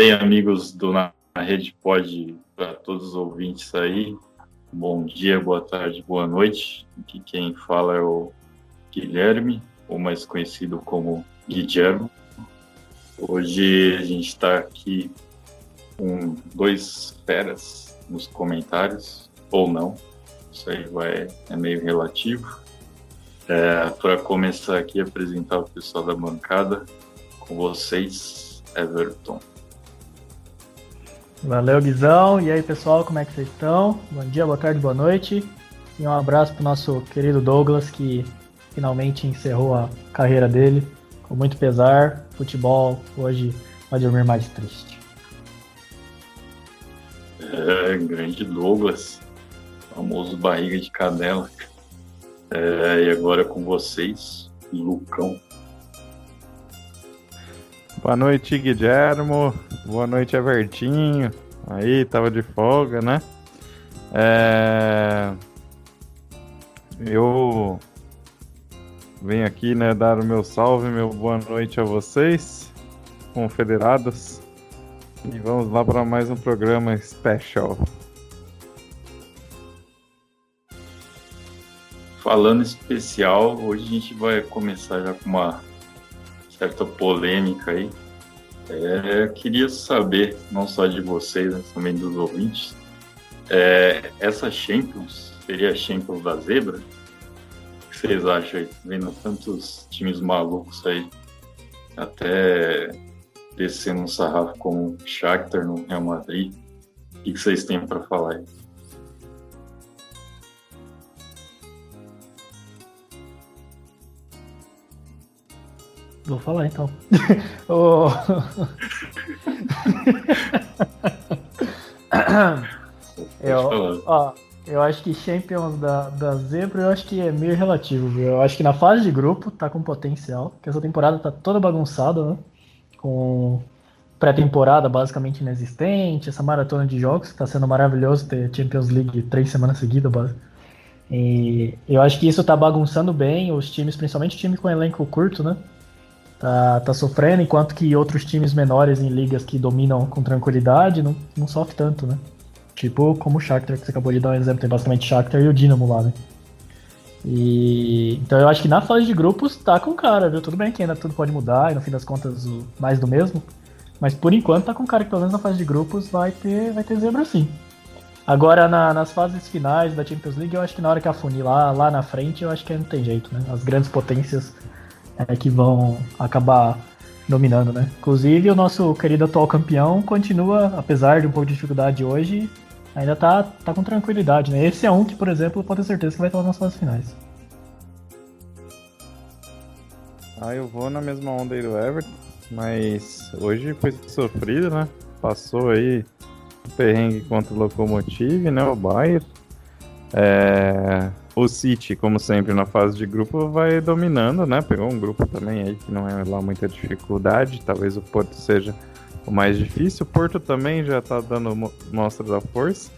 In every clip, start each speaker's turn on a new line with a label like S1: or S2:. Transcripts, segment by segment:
S1: Bem, amigos do Na Rede Pode, para todos os ouvintes aí, bom dia, boa tarde, boa noite. Aqui quem fala é o Guilherme, ou mais conhecido como Guilherme. Hoje a gente está aqui com dois feras nos comentários, ou não, isso aí vai, é meio relativo. É, para começar aqui, apresentar o pessoal da bancada, com vocês, Everton.
S2: Valeu, Guizão. E aí, pessoal, como é que vocês estão? Bom dia, boa tarde, boa noite. E um abraço pro nosso querido Douglas, que finalmente encerrou a carreira dele. Com muito pesar, futebol hoje vai dormir mais triste.
S1: É, grande Douglas, famoso barriga de cadela. É, e agora com vocês, Lucão.
S3: Boa noite, Guilhermo. Boa noite, Evertinho. Aí, tava de folga, né? É... Eu venho aqui, né, dar o meu salve, meu boa noite a vocês, confederados. E vamos lá para mais um programa special.
S1: Falando especial, hoje a gente vai começar já com uma certa polêmica aí. É, queria saber, não só de vocês, mas também dos ouvintes, é, essa Champions seria a Champions da Zebra? O que vocês acham aí? Vendo tantos times malucos aí, até descendo um sarrafo como Shakhtar no Real Madrid. O que vocês têm para falar aí?
S2: Vou falar então. oh. eu, ó, eu acho que Champions da, da Zebra eu acho que é meio relativo, viu? Eu acho que na fase de grupo tá com potencial, porque essa temporada tá toda bagunçada, né? Com pré-temporada basicamente inexistente, essa maratona de jogos, tá sendo maravilhoso ter Champions League três semanas seguidas, E eu acho que isso tá bagunçando bem os times, principalmente time com elenco curto, né? Tá, tá sofrendo, enquanto que outros times menores em ligas que dominam com tranquilidade não, não sofrem tanto, né? Tipo como o Shakhtar, que você acabou de dar um exemplo, tem basicamente Shakhtar e o Dinamo lá, né? E, então eu acho que na fase de grupos tá com cara, viu? Tudo bem que ainda tudo pode mudar e no fim das contas mais do mesmo. Mas por enquanto tá com cara que pelo menos na fase de grupos vai ter, vai ter zebra sim. Agora na, nas fases finais da Champions League eu acho que na hora que afunilar lá na frente eu acho que não tem jeito, né? As grandes potências é, que vão acabar dominando, né? Inclusive o nosso querido atual campeão continua, apesar de um pouco de dificuldade hoje, ainda tá, tá com tranquilidade, né? Esse é um que, por exemplo, pode ter certeza que vai estar nas fases finais.
S3: Ah, eu vou na mesma onda aí do Everton, mas hoje foi sofrido, né? Passou aí o perrengue contra o Lokomotiv, né? O Bayern. É... O City, como sempre, na fase de grupo, vai dominando, né? Pegou um grupo também aí que não é lá muita dificuldade. Talvez o Porto seja o mais difícil. O Porto também já tá dando mostra da força.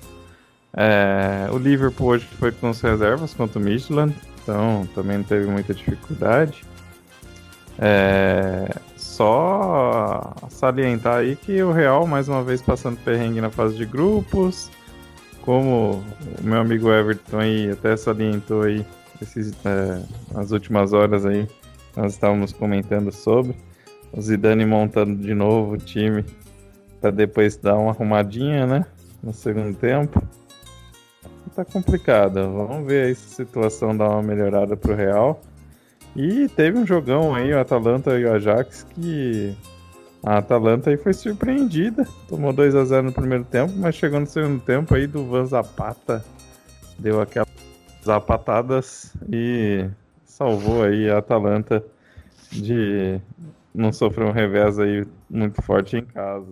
S3: É... o Liverpool hoje foi com as reservas contra o Midland, então também não teve muita dificuldade. É... Só salientar aí que o Real, mais uma vez, passando perrengue na fase de grupos como o meu amigo Everton aí até salientou aí esses, é, as últimas horas aí, nós estávamos comentando sobre o Zidane montando de novo o time para depois dar uma arrumadinha, né, no segundo tempo. Tá complicado, vamos ver aí se a situação dá uma melhorada pro Real. E teve um jogão aí, o Atalanta e o Ajax, que a Atalanta aí foi surpreendida. Tomou 2 a 0 no primeiro tempo, mas chegou no segundo tempo aí do Van Zapata. Deu aquelas zapatadas e salvou aí a Atalanta de não sofrer um revés aí muito forte em casa.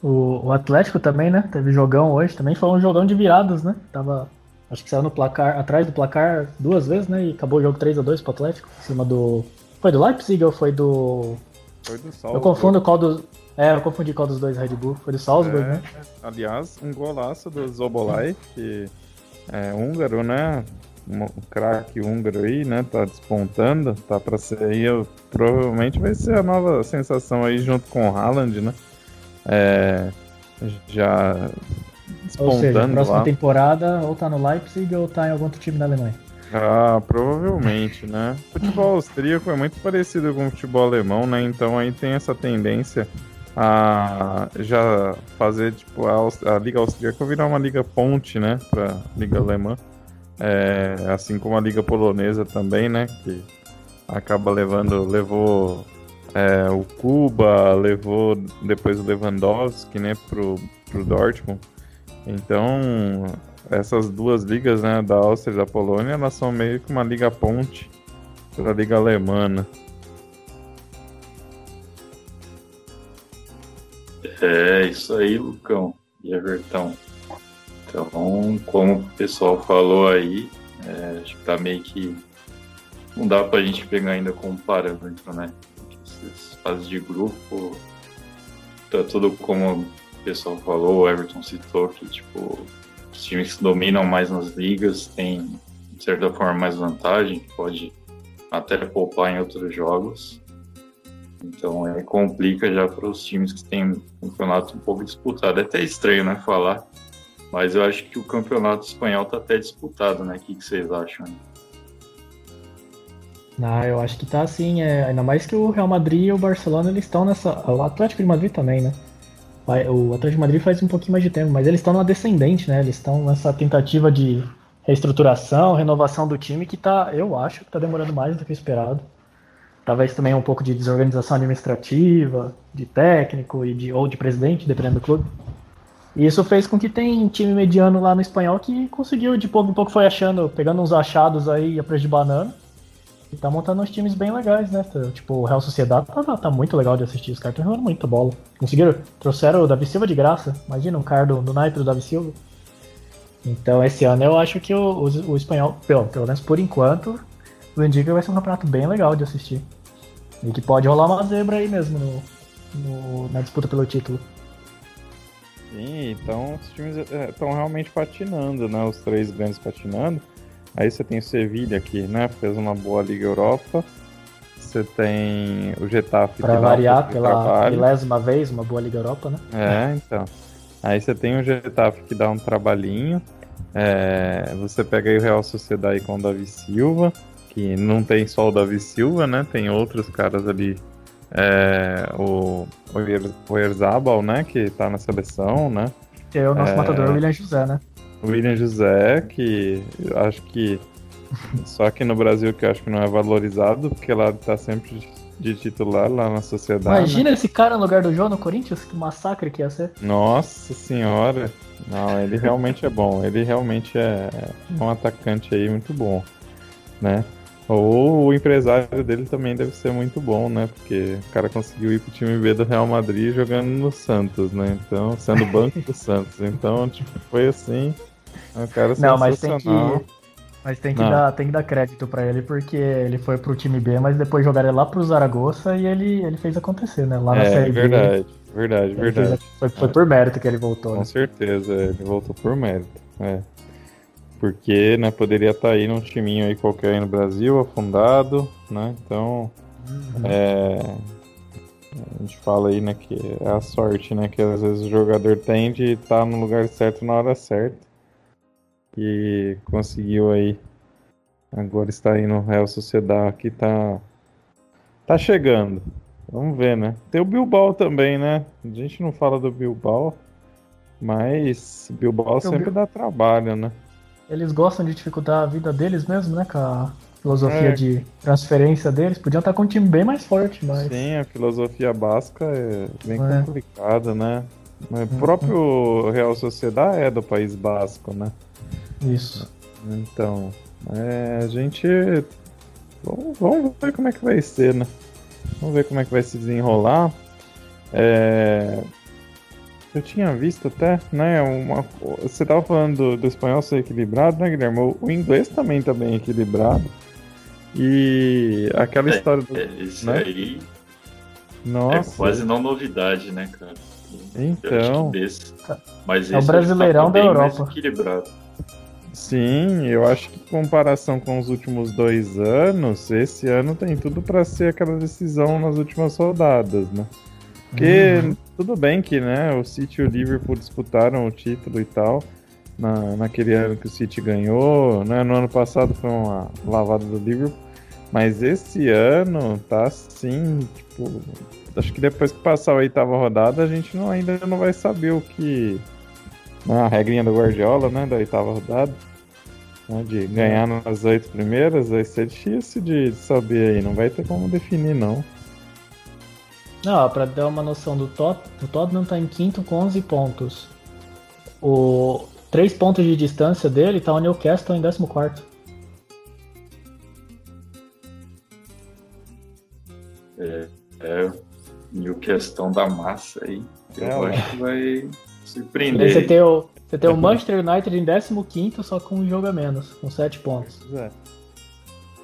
S2: O, o, Atlético também, né? Teve jogão hoje, também foi um jogão de viradas, né? Tava, acho que saiu no placar, atrás do placar duas vezes, né? E acabou o jogo 3 a 2 pro Atlético, em cima do. Foi do Leipzig ou foi do
S3: foi do Salzburg.
S2: Eu confundo qual dos. É, eu confundi qual dos dois Red Bull. Foi do Salzburg, é, né?
S3: Aliás, um golaço do Zobolai, que é húngaro, né? um, craque húngaro aí, né? Tá despontando, tá para ser aí, provavelmente vai ser a nova sensação aí junto com o Haaland, né? É, já
S2: despontando ou seja, próxima lá. temporada ou tá no Leipzig ou tá em algum outro time da Alemanha.
S3: Ah, provavelmente, né? Futebol austríaco é muito parecido com o futebol alemão, né? Então aí tem essa tendência a já fazer tipo a, a liga austríaca virar uma liga ponte, né, para liga alemã, é, assim como a liga polonesa também, né, que acaba levando levou é, o Cuba, levou depois o Lewandowski, né, pro, pro Dortmund. Então essas duas ligas, né, da Áustria e da Polônia, elas são meio que uma liga ponte para a liga alemã.
S1: É, isso aí, Lucão e Everton. Então, como o pessoal falou aí, é, acho que tá meio que. Não dá pra gente pegar ainda como parâmetro, né? Essas fases de grupo, tá tudo como o pessoal falou, o Everton citou, que tipo, os times que dominam mais nas ligas têm, de certa forma, mais vantagem, pode até poupar em outros jogos. Então é, complica já para os times que têm um campeonato um pouco disputado. É até estranho, né, falar, mas eu acho que o campeonato espanhol está até disputado, né? O que, vocês acham?
S2: Ah, eu acho que tá assim, é, ainda mais que o Real Madrid e o Barcelona eles estão nessa. O Atlético de Madrid também, né? O Atlético de Madrid faz um pouquinho mais de tempo, mas eles estão numa descendente, né? Eles estão nessa tentativa de reestruturação, renovação do time que tá, eu acho que tá demorando mais do que esperado talvez também um pouco de desorganização administrativa, de técnico e de, ou de presidente, dependendo do clube. E isso fez com que tem time mediano lá no espanhol que conseguiu, de pouco em pouco foi achando, pegando uns achados aí a preço de banana. E tá montando uns times bem legais, né? Tipo, o Real Sociedade tá, tá, tá muito legal de assistir. Os caras estão jogando muita bola. Conseguiram, trouxeram o Davi Silva de graça. Imagina um cara do, do naipe do Davi Silva. Então esse ano eu acho que o, o, o espanhol, pelo, pelo menos por enquanto, o indica vai ser um campeonato bem legal de assistir. E que pode rolar uma zebra aí mesmo no, no na disputa pelo título.
S3: Sim, então os times estão é, realmente patinando, né? Os três grandes patinando. Aí você tem o Sevilha aqui, né? Fez uma boa Liga Europa. Você tem o Getafe
S2: Pra variar pela milésima vez, uma boa Liga Europa, né?
S3: É, então. Aí você tem o Getafe que dá um trabalhinho. É, você pega aí o Real Sociedade com o Davi Silva que não tem só o Davi Silva, né? Tem outros caras ali. É, o, o Erzabal, né? Que tá na seleção, né?
S2: Que é o nosso é, matador, o William José, né?
S3: O William José, que acho que. só aqui no Brasil que eu acho que não é valorizado, porque lá tá sempre de titular lá na sociedade.
S2: Imagina né? esse cara no lugar do João no Corinthians, que massacre que ia ser.
S3: Nossa senhora. Não, ele realmente é bom. Ele realmente é um atacante aí muito bom, né? Ou o empresário dele também deve ser muito bom, né? Porque o cara conseguiu ir pro time B do Real Madrid jogando no Santos, né? Então, sendo banco do Santos. Então, tipo, foi assim. Um cara Não,
S2: mas tem que. Mas tem que, dar, tem que dar crédito para ele, porque ele foi pro time B, mas depois jogaram lá pro Zaragoza e ele, ele fez acontecer, né? Lá na
S3: é,
S2: Série
S3: verdade, B. Verdade, verdade,
S2: verdade. Foi, foi por mérito que ele voltou.
S3: Com né? certeza, ele voltou por mérito. É. Porque, né, poderia estar tá aí num timinho aí qualquer aí no Brasil, afundado, né? Então, uhum. é, a gente fala aí, né, que é a sorte, né, que às vezes o jogador tem de estar tá no lugar certo na hora certa. E conseguiu aí, agora está aí no Real Sociedade, que tá, tá chegando. Vamos ver, né? Tem o Bilbao também, né? A gente não fala do Bilbao, mas Bilbao sempre dá trabalho, né?
S2: Eles gostam de dificultar a vida deles mesmo, né? Com a filosofia é. de transferência deles. Podiam estar com um time bem mais forte, mas.
S3: Sim, a filosofia basca é bem é. complicada, né? O uhum. próprio Real Sociedade é do País Basco, né?
S2: Isso.
S3: Então, é, a gente. Vamos, vamos, ver como é que vai ser, né? Vamos ver como é que vai se desenrolar. É, eu tinha visto até, né? Uma, você tava falando do, do espanhol ser equilibrado, né, Guilherme? O, inglês também tá bem equilibrado. E aquela é, história do.
S1: É, isso né? aí. Nossa. É quase não novidade, né, cara?
S3: Então.
S1: Mas
S2: é o brasileirão tá da Europa.
S1: equilibrado.
S3: Sim, eu acho que em comparação com os últimos dois anos, esse ano tem tudo para ser aquela decisão nas últimas rodadas, né? Porque uhum. tudo bem que né, o City e o Liverpool disputaram o título e tal, na, naquele ano que o City ganhou, né? No ano passado foi uma lavada do Liverpool, mas esse ano tá assim, tipo, acho que depois que passar a oitava rodada, a gente não, ainda não vai saber o que. Né, a regrinha do Guardiola, né? Da oitava rodada. Né, de ganhar nas oito primeiras, vai ser difícil de saber aí, não vai ter como definir não.
S2: Não, pra dar uma noção do Tot, o Tottenham tá em quinto com 11 pontos. O três pontos de distância dele tá o Newcastle em 14
S1: É, é Newcastle da massa aí. Eu é, acho que vai surpreender.
S2: Você tem o, você tem o Manchester United em 15 só com um jogo a menos, com 7 pontos. É.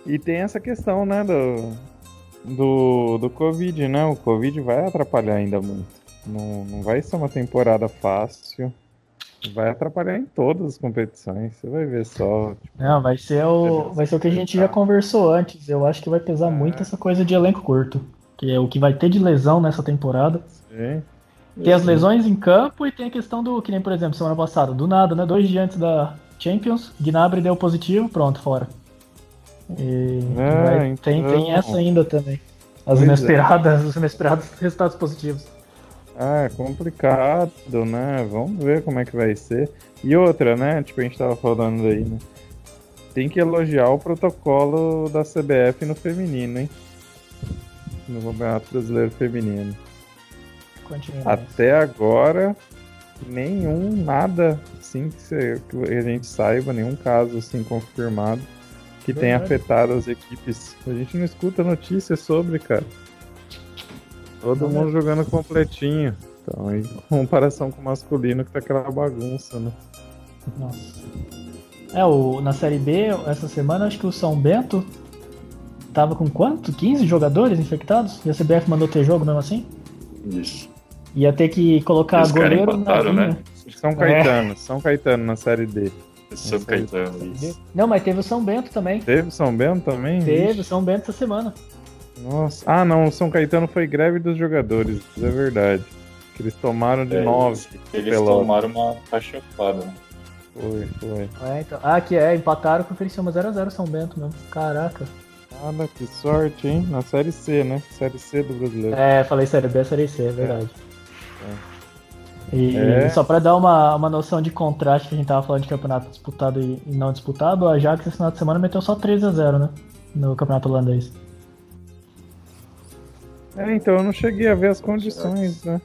S3: E tem essa questão, né, do, do, do Covid, né? O Covid vai atrapalhar ainda muito. Não, não vai ser uma temporada fácil. Vai atrapalhar em todas as competições. Você vai ver só.
S2: Tipo, não, vai ser o, vai ser o que a gente já conversou antes. Eu acho que vai pesar é. muito essa coisa de elenco curto. Que é o que vai ter de lesão nessa temporada. Sim. Tem as lesões em campo e tem a questão do, que nem por exemplo, semana passada, do nada, né? Dois dias antes da Champions, Gnabry deu positivo, pronto, fora. E é, vai, então... tem, tem essa ainda também. As é. inesperadas, é. os inesperados resultados positivos.
S3: Ah, é complicado, né? Vamos ver como é que vai ser. E outra, né? Tipo, a gente tava falando aí, né? Tem que elogiar o protocolo da CBF no feminino, hein? No Campeonato Brasileiro Feminino. Continua Até agora, nenhum, nada assim que, que a gente saiba, nenhum caso assim confirmado que Verdade. tenha afetado as equipes. A gente não escuta notícias sobre, cara. Todo mundo jogando completinho. Então, em comparação com o masculino, que tá aquela bagunça, né?
S2: Nossa. É, o, na Série B, essa semana, acho que o São Bento tava com quanto? 15 jogadores infectados? E a CBF mandou ter jogo mesmo assim?
S1: Isso.
S2: Ia ter que colocar Eles goleiro na linha. Né?
S3: São Caetano, é. São Caetano na Série D.
S1: São Caetano, isso.
S2: Não, mas teve o São Bento também.
S3: Teve o São Bento também?
S2: Teve o São Bento essa semana.
S3: Nossa. Ah, não, o São Caetano foi greve dos jogadores, é verdade. Que eles tomaram de é, nove.
S1: Eles, eles tomaram uma cachapada. Né?
S3: Foi, foi.
S2: É, então. Ah, que é, empataram com o Feliciano 0x0 São Bento mesmo. Caraca.
S3: Nada, que sorte, hein? Na Série C, né? Série C do brasileiro.
S2: É, falei Série B, Série C, é verdade. É. E é. só para dar uma, uma noção de contraste que a gente tava falando de campeonato disputado e, e não disputado, a Ajax esse final de semana meteu só 3 a 0 né? No campeonato holandês.
S3: É, então eu não cheguei a ver as condições, né?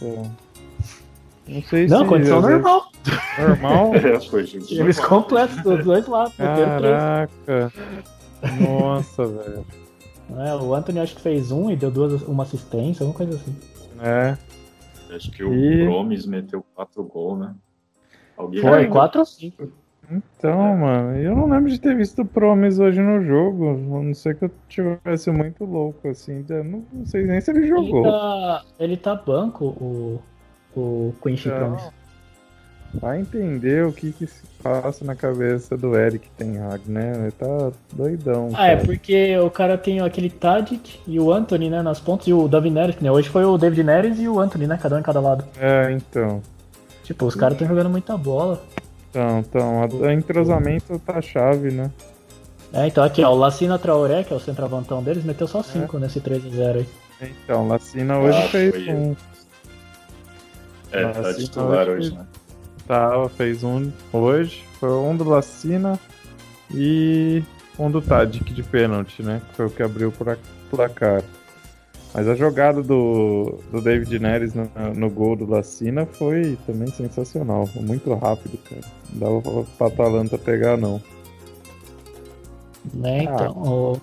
S3: Não sei
S2: não, se. Não, condição normal.
S3: Normal?
S2: É, Eles completos dos dois lados.
S3: Caraca. Nossa, velho.
S2: É, o Anthony acho que fez um e deu duas, uma assistência, alguma coisa assim.
S3: É.
S1: Acho que o e... Promes meteu quatro gols, né?
S2: Alguém Foi, quatro ou cinco.
S3: Então, é. mano, eu não lembro de ter visto o Promes hoje no jogo. A não ser que eu tivesse muito louco, assim. Não, não sei nem se ele jogou.
S2: Ele tá, ele tá banco, o, o Quincy então, Promes.
S3: Vai entender o que, que se passa na cabeça do Eric Hag, né? Ele tá doidão.
S2: Ah, é cara. é porque o cara tem aquele Tadic e o Anthony, né, nas pontas, e o David Neres, né? Hoje foi o David Neres e o Anthony, né? Cada um em cada lado.
S3: É, então.
S2: Tipo, os caras estão jogando muita bola.
S3: Então, então, o entrosamento tá chave, né?
S2: É, então aqui, ó, o Lacina Traoré, que é o centroavantão deles, meteu só 5 é. nesse 3x0 aí.
S3: Então, Lacina hoje ah, fez um.
S1: É, Lacina tá titular hoje, né?
S3: Tava, fez um hoje. Foi um do Lacina e um do Tadic de pênalti, né? Foi o que abriu o placar. Mas a jogada do, do David Neres no, no gol do Lacina foi também sensacional. Foi muito rápido, cara. Não dava pra Atalanta pegar, não.
S2: Né, então. Ah. O,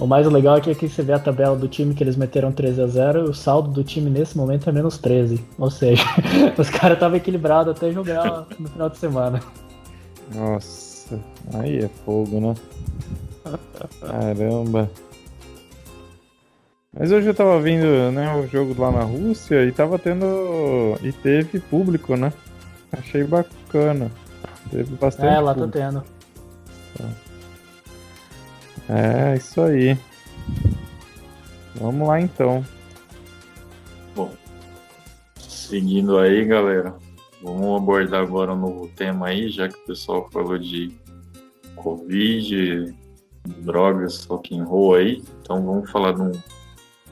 S2: o mais legal é que aqui você vê a tabela do time que eles meteram 13 a 0 e o saldo do time nesse momento é menos 13. Ou seja, os caras estavam equilibrados até jogar no final de semana.
S3: Nossa, aí é fogo, né? Caramba. Mas hoje eu tava vendo né, o jogo lá na Rússia e tava tendo. E teve público, né? Achei bacana. Teve bastante.
S2: É, lá tá tendo.
S3: É, isso aí. Vamos lá então.
S1: Bom, seguindo aí, galera. Vamos abordar agora um novo tema aí, já que o pessoal falou de Covid, drogas, and roll aí. Então vamos falar de um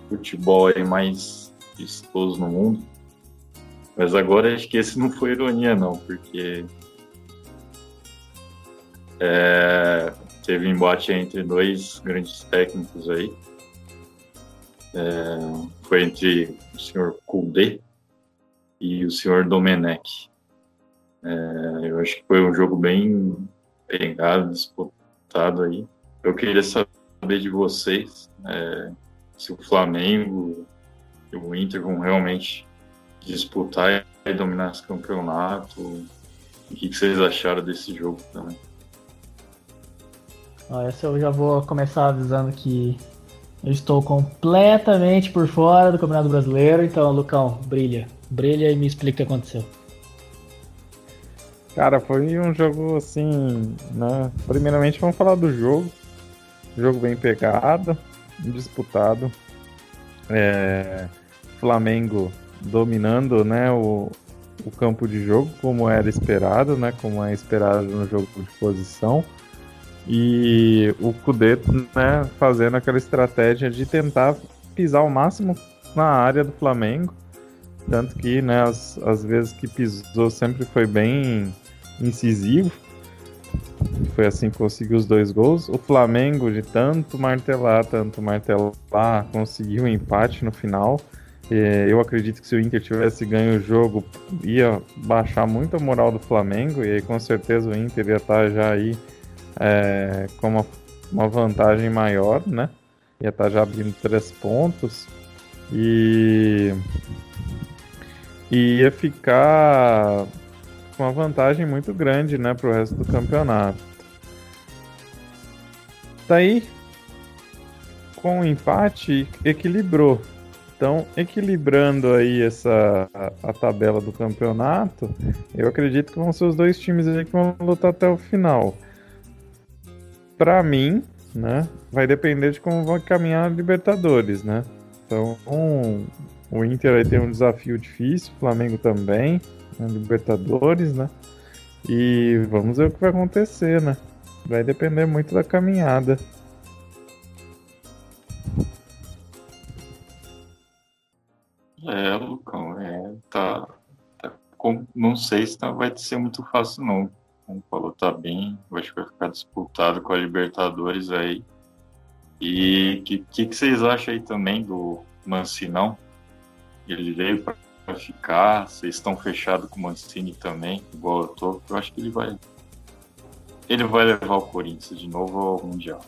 S1: futebol aí mais vistoso no mundo. Mas agora acho que esse não foi ironia não, porque é, teve embate entre dois grandes técnicos aí. É, foi entre o senhor Kudê e o senhor Domenech. É, eu acho que foi um jogo bem pegado, disputado aí. Eu queria saber de vocês é, se o Flamengo e o Inter vão realmente disputar e dominar esse campeonato. O que vocês acharam desse jogo também?
S2: Essa eu já vou começar avisando que eu estou completamente por fora do Campeonato Brasileiro, então, Lucão, brilha. Brilha e me explica o que aconteceu.
S3: Cara, foi um jogo assim, né? Primeiramente vamos falar do jogo. Jogo bem pegado, disputado. É... Flamengo dominando, né, o, o campo de jogo como era esperado, né, como é esperado no jogo de posição. E o Kudê, né, fazendo aquela estratégia de tentar pisar o máximo na área do Flamengo tanto que, né, as, as vezes que pisou sempre foi bem incisivo. Foi assim que conseguiu os dois gols. O Flamengo, de tanto martelar, tanto martelar, conseguiu um empate no final. Eu acredito que se o Inter tivesse ganho o jogo, ia baixar muito a moral do Flamengo. E aí, com certeza, o Inter ia estar já aí é, com uma, uma vantagem maior, né? Ia estar já abrindo três pontos. E e ia ficar com uma vantagem muito grande, né, para o resto do campeonato. Daí, com o empate, equilibrou. Então, equilibrando aí essa a, a, tabela do campeonato, eu acredito que vão ser os dois times aí que vão lutar até o final. Para mim, né, vai depender de como vai caminhar a Libertadores, né? Então, um, o Inter aí tem um desafio difícil, o Flamengo também, né, Libertadores, né? E vamos ver o que vai acontecer, né? Vai depender muito da caminhada.
S1: É, Lucão, é, tá, tá com, não sei se tá, vai ser muito fácil não. Como falou, tá bem, acho que vai ficar disputado com a Libertadores aí. E o que, que, que, vocês acham aí também do Mancinão? Ele veio para ficar. Vocês estão fechados com o Mancini também, igual eu tô. Eu acho que ele vai. Ele vai levar o Corinthians de novo ao Mundial.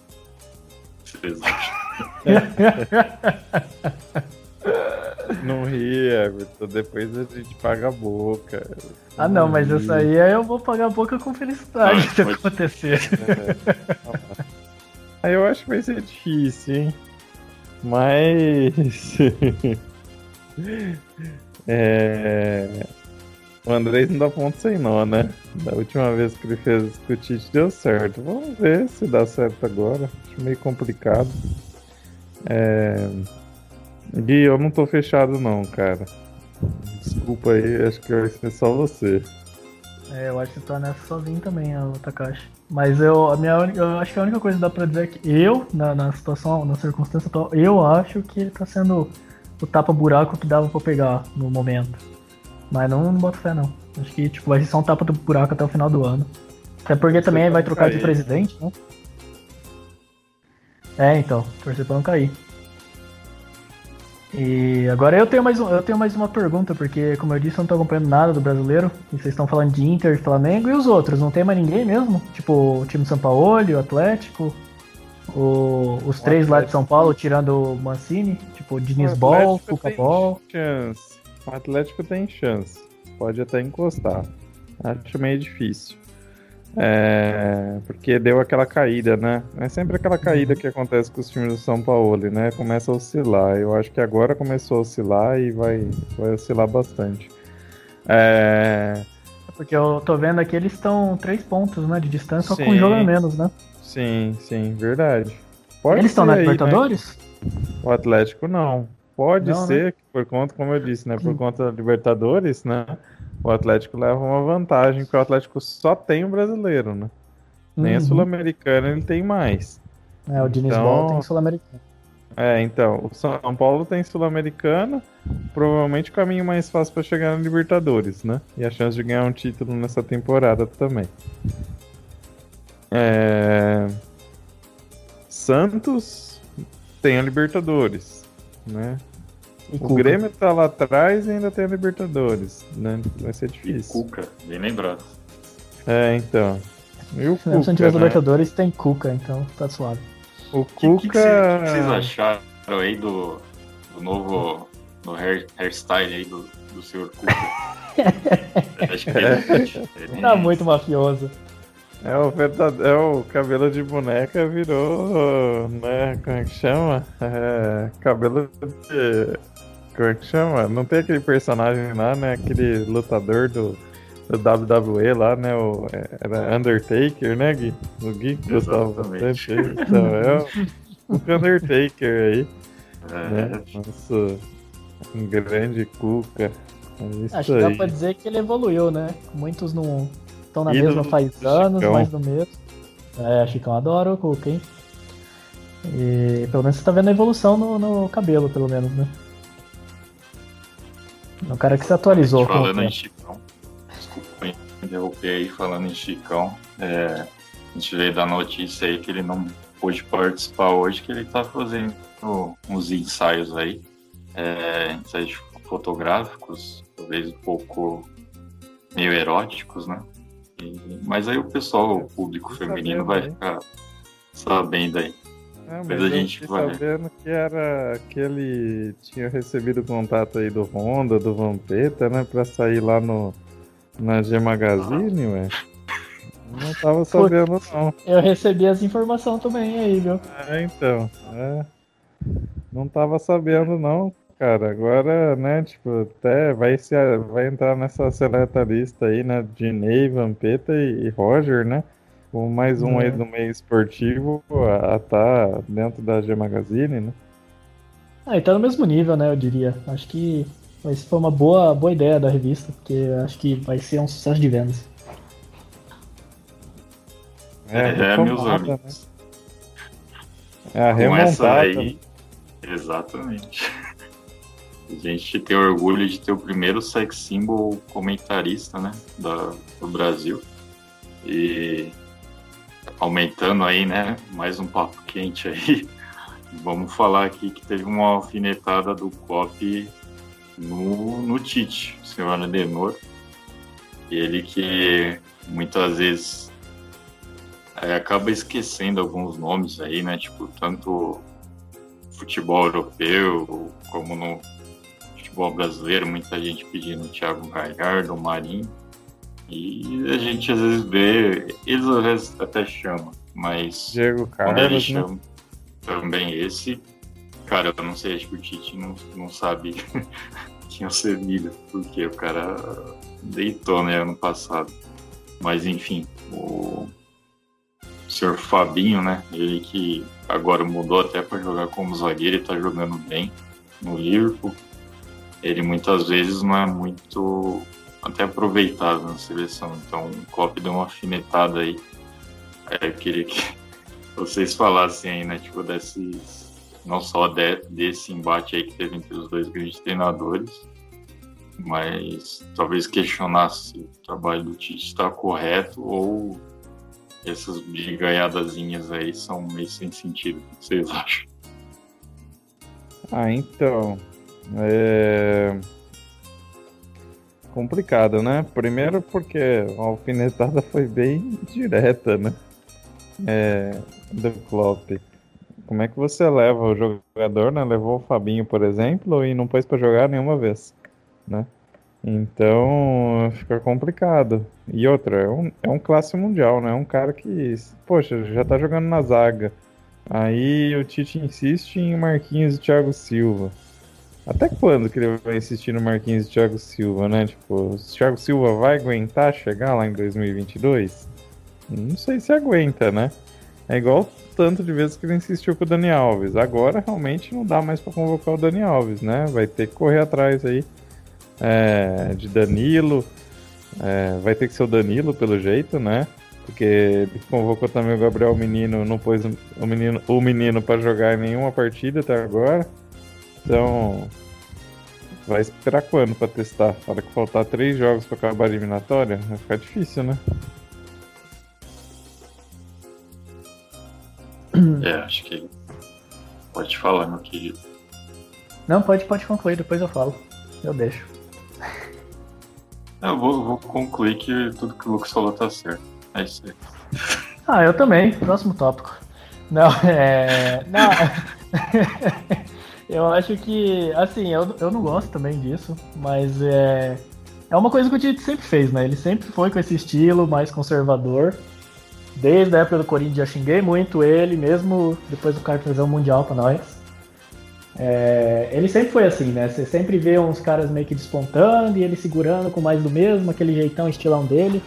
S1: Vocês acham?
S3: Não ri, Everton. Depois a gente paga a boca.
S2: Ah, não, não mas ri. essa aí eu vou pagar a boca com felicidade se pode... acontecer.
S3: É. Aí eu acho que vai ser difícil, hein? Mas. É... O Andrés não dá ponto sem nó, né? Da última vez que ele fez com o Tite deu certo. Vamos ver se dá certo agora. Acho meio complicado. É... Gui, eu não tô fechado não, cara. Desculpa aí, acho que vai ser só você.
S2: É, eu acho que tá nessa sozinho também, o Takashi. Mas eu, a minha, eu acho que a única coisa que dá pra dizer é que eu, na, na situação, na circunstância atual, eu acho que ele tá sendo o tapa-buraco que dava pra pegar no momento. Mas não, não boto fé, não. Acho que tipo, vai ser só um tapa-buraco até o final do ano. Até porque também vai trocar cair. de presidente, né? É, então, torcer pra não cair. E agora eu tenho mais, um, eu tenho mais uma pergunta, porque como eu disse, eu não tô acompanhando nada do brasileiro. E vocês estão falando de Inter, Flamengo e os outros. Não tem mais ninguém mesmo? Tipo, o time São Paulo, o Atlético, o, os o três Atlético. lá de São Paulo, tirando o Mancini, tipo o Diniz Ball, Cuca Ball.
S3: Chance. O Atlético tem chance. Pode até encostar. Acho meio difícil. É, porque deu aquela caída, né? É sempre aquela caída que acontece com os times do São Paulo, né? Começa a oscilar. Eu acho que agora começou a oscilar e vai, vai oscilar bastante. É,
S2: Porque eu tô vendo aqui, eles estão três pontos, né, de distância, sim. com um jogo a menos, né?
S3: Sim, sim, verdade. Pode
S2: eles estão na Libertadores?
S3: Né? O Atlético não. Pode não, né? ser né? que por conta, como eu disse, né, por conta da Libertadores, né, o Atlético leva uma vantagem, porque o Atlético só tem o brasileiro, né? Nem uhum. a Sul-Americana ele tem mais.
S2: É, o Diniz então, tem Sul-Americana.
S3: É, então, o São Paulo tem Sul-Americana, provavelmente o caminho mais fácil para chegar na Libertadores, né? E a chance de ganhar um título nessa temporada também. É... Santos tem a Libertadores, né? E o Cuca. Grêmio tá lá atrás e ainda tem a Libertadores, né? Vai ser difícil.
S1: E Cuca, bem lembrado.
S3: É, então.
S2: E o Cuca, Se não tiver né? Libertadores, tem Cuca, então tá suave.
S3: O Cuca. O que, que,
S1: vocês acharam aí do, do novo do hair, hairstyle aí do, do senhor Cuca?
S2: Acho que ele, ele... Tá muito mafioso.
S3: É o verdadeiro, é o cabelo de boneca virou, né? Como é que chama? É, cabelo de. Como é que chama? Não tem aquele personagem lá, né? Aquele lutador do, do WWE lá, né? O, era Undertaker, né, Gui? O Gui gostava bastante. Então é o, o Undertaker aí. É. Né? Nossa, um grande cuca. É
S2: Acho que dá pra dizer que ele evoluiu, né? Muitos não estão na mesma faz anos, Chicão. mas no mesmo. É, Chicão adora o Cuca, hein? E pelo menos você tá vendo a evolução no, no cabelo, pelo menos, né? É um cara que se atualizou.
S1: Falando em Chicão, desculpa me interromper aí, falando em Chicão, é, a gente veio da notícia aí que ele não pôde participar hoje, que ele tá fazendo uns ensaios aí, é, ensaios fotográficos, talvez um pouco meio eróticos, né? Mas aí o pessoal, o público feminino vai ficar sabendo aí.
S3: É, mas a gente vai. sabendo que era que ele tinha recebido contato aí do Honda, do Vampeta, né, pra sair lá no na G Magazine, ué. Não tava sabendo não.
S2: Eu recebi as informações também aí, viu?
S3: É, então. É. Não tava sabendo não cara. Agora, né, tipo, até vai, se, vai entrar nessa seleta lista aí, né, de Ney, Vampeta e, e Roger, né? Com mais um é. aí do meio esportivo a, a tá dentro da G Magazine, né?
S2: Ah, e tá no mesmo nível, né, eu diria. Acho que isso foi uma boa, boa ideia da revista, porque acho que vai ser um sucesso de vendas.
S1: É, é meus amigos.
S3: Né? É a remontada.
S1: Aí, exatamente. A gente tem orgulho de ter o primeiro sex symbol comentarista, né, da, do Brasil. E aumentando aí, né, mais um papo quente aí. Vamos falar aqui que teve uma alfinetada do COP no, no Tite, o senhor Adenor. Ele que muitas vezes é, acaba esquecendo alguns nomes aí, né? Tipo, tanto futebol europeu como no futebol brasileiro, muita gente pedindo o Thiago Galhardo, o Marinho. E a gente às vezes vê, eles às vezes até chamam, mas
S3: Diego Carlos, quando ele chama né?
S1: também esse, cara, eu não sei, acho que o Tite não, não sabe tinha o Sevilha, porque o cara deitou né, ano passado. Mas enfim, o senhor Fabinho, né? Ele que agora mudou até para jogar como zagueiro e tá jogando bem no Liverpool ele muitas vezes não é muito até aproveitado na seleção. Então o Klopp deu uma afinetada aí. É, eu queria que vocês falassem aí, né, tipo, desses, não só de, desse embate aí que teve entre os dois grandes treinadores, mas talvez questionasse se o trabalho do Tite está correto ou essas brigaiadazinhas aí são meio sem sentido. O que vocês acham?
S3: Ah, então, é complicado, né? Primeiro porque a alfinetada foi bem direta, né? É, do Klopp. Como é que você leva o jogador, né? Levou o Fabinho, por exemplo, e não pôs para jogar nenhuma vez, né? Então fica complicado. E outra, é um, é um classe mundial, né? É um cara que, poxa, já tá jogando na zaga. Aí o Tite insiste em Marquinhos e Thiago Silva. Até quando que ele vai insistir no Marquinhos e Thiago Silva, né? Tipo, o Thiago Silva vai aguentar chegar lá em 2022? Não sei se aguenta, né? É igual tanto de vezes que ele insistiu com o Dani Alves. Agora realmente não dá mais para convocar o Dani Alves, né? Vai ter que correr atrás aí é, de Danilo. É, vai ter que ser o Danilo pelo jeito, né? Porque ele convocou também o Gabriel Menino, não pôs o menino, o menino para jogar em nenhuma partida até agora. Então, vai esperar quando para testar? Para que faltar três jogos para acabar a eliminatória, vai ficar difícil, né?
S1: É, acho que pode falar, meu querido.
S2: Não, pode, pode concluir, depois eu falo. Eu deixo.
S1: Eu vou, vou concluir que tudo que o Lucas falou tá certo. É isso aí.
S2: Ah, eu também. Próximo tópico. Não, é. Não. eu acho que. Assim, eu, eu não gosto também disso, mas é. É uma coisa que o Tite sempre fez, né? Ele sempre foi com esse estilo mais conservador. Desde a época do Corinthians já xinguei muito ele, mesmo depois do cara trazer o Mundial pra nós. É, ele sempre foi assim, né? Você sempre vê uns caras meio que despontando e ele segurando com mais do mesmo, aquele jeitão estilão dele.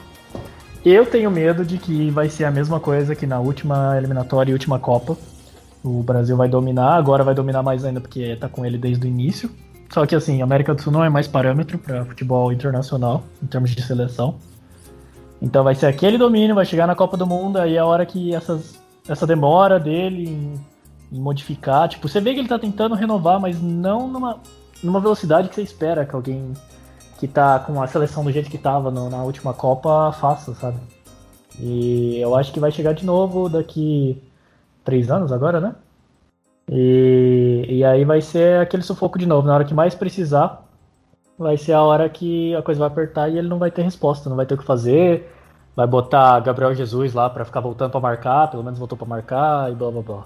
S2: Eu tenho medo de que vai ser a mesma coisa que na última eliminatória e última Copa. O Brasil vai dominar, agora vai dominar mais ainda porque tá com ele desde o início. Só que assim, a América do Sul não é mais parâmetro para futebol internacional em termos de seleção. Então vai ser aquele domínio, vai chegar na Copa do Mundo, aí é a hora que essas, essa demora dele em, em, modificar. Tipo, você vê que ele tá tentando renovar, mas não numa, numa velocidade que você espera que alguém que tá com a seleção do jeito que tava no, na última Copa faça, sabe? E eu acho que vai chegar de novo daqui três anos agora, né? E, e aí vai ser aquele sufoco de novo. Na hora que mais precisar, vai ser a hora que a coisa vai apertar e ele não vai ter resposta, não vai ter o que fazer. Vai botar Gabriel Jesus lá para ficar voltando para marcar, pelo menos voltou para marcar e blá blá blá.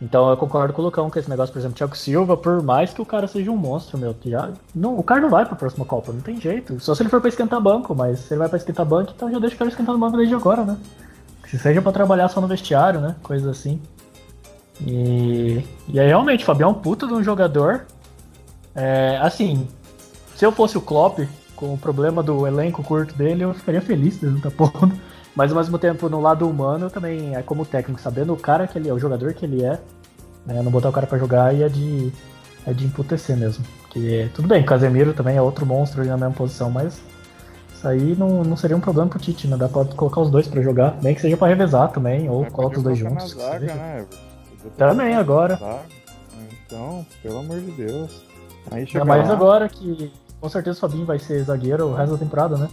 S2: Então eu concordo com o Lucão com esse negócio, por exemplo, Thiago Silva, por mais que o cara seja um monstro, meu, já, não, o cara não vai pra próxima Copa, não tem jeito. Só se ele for pra esquentar banco, mas se ele vai pra esquentar banco, então já deixa o cara esquentando banco desde agora, né? Se seja para trabalhar só no vestiário, né? Coisa assim. E, e aí realmente, o Fabião é um puta de um jogador. É, assim, se eu fosse o Klopp, com o problema do elenco curto dele, eu ficaria feliz não pondo. Mas ao mesmo tempo, no lado humano, também é como técnico, sabendo o cara que ele é, o jogador que ele é, né, não botar o cara para jogar e é de, é de emputecer mesmo. Que, tudo bem, o Casemiro também é outro monstro ali na mesma posição, mas isso aí não, não seria um problema pro Tite, né? Dá pra colocar os dois para jogar, nem que seja para revezar também, ou coloca os dois juntos. Zaga, né? Também agora.
S3: Então, pelo amor de Deus.
S2: Aí chega Ainda mais lá... agora que com certeza o Fabinho vai ser zagueiro o resto da temporada, né?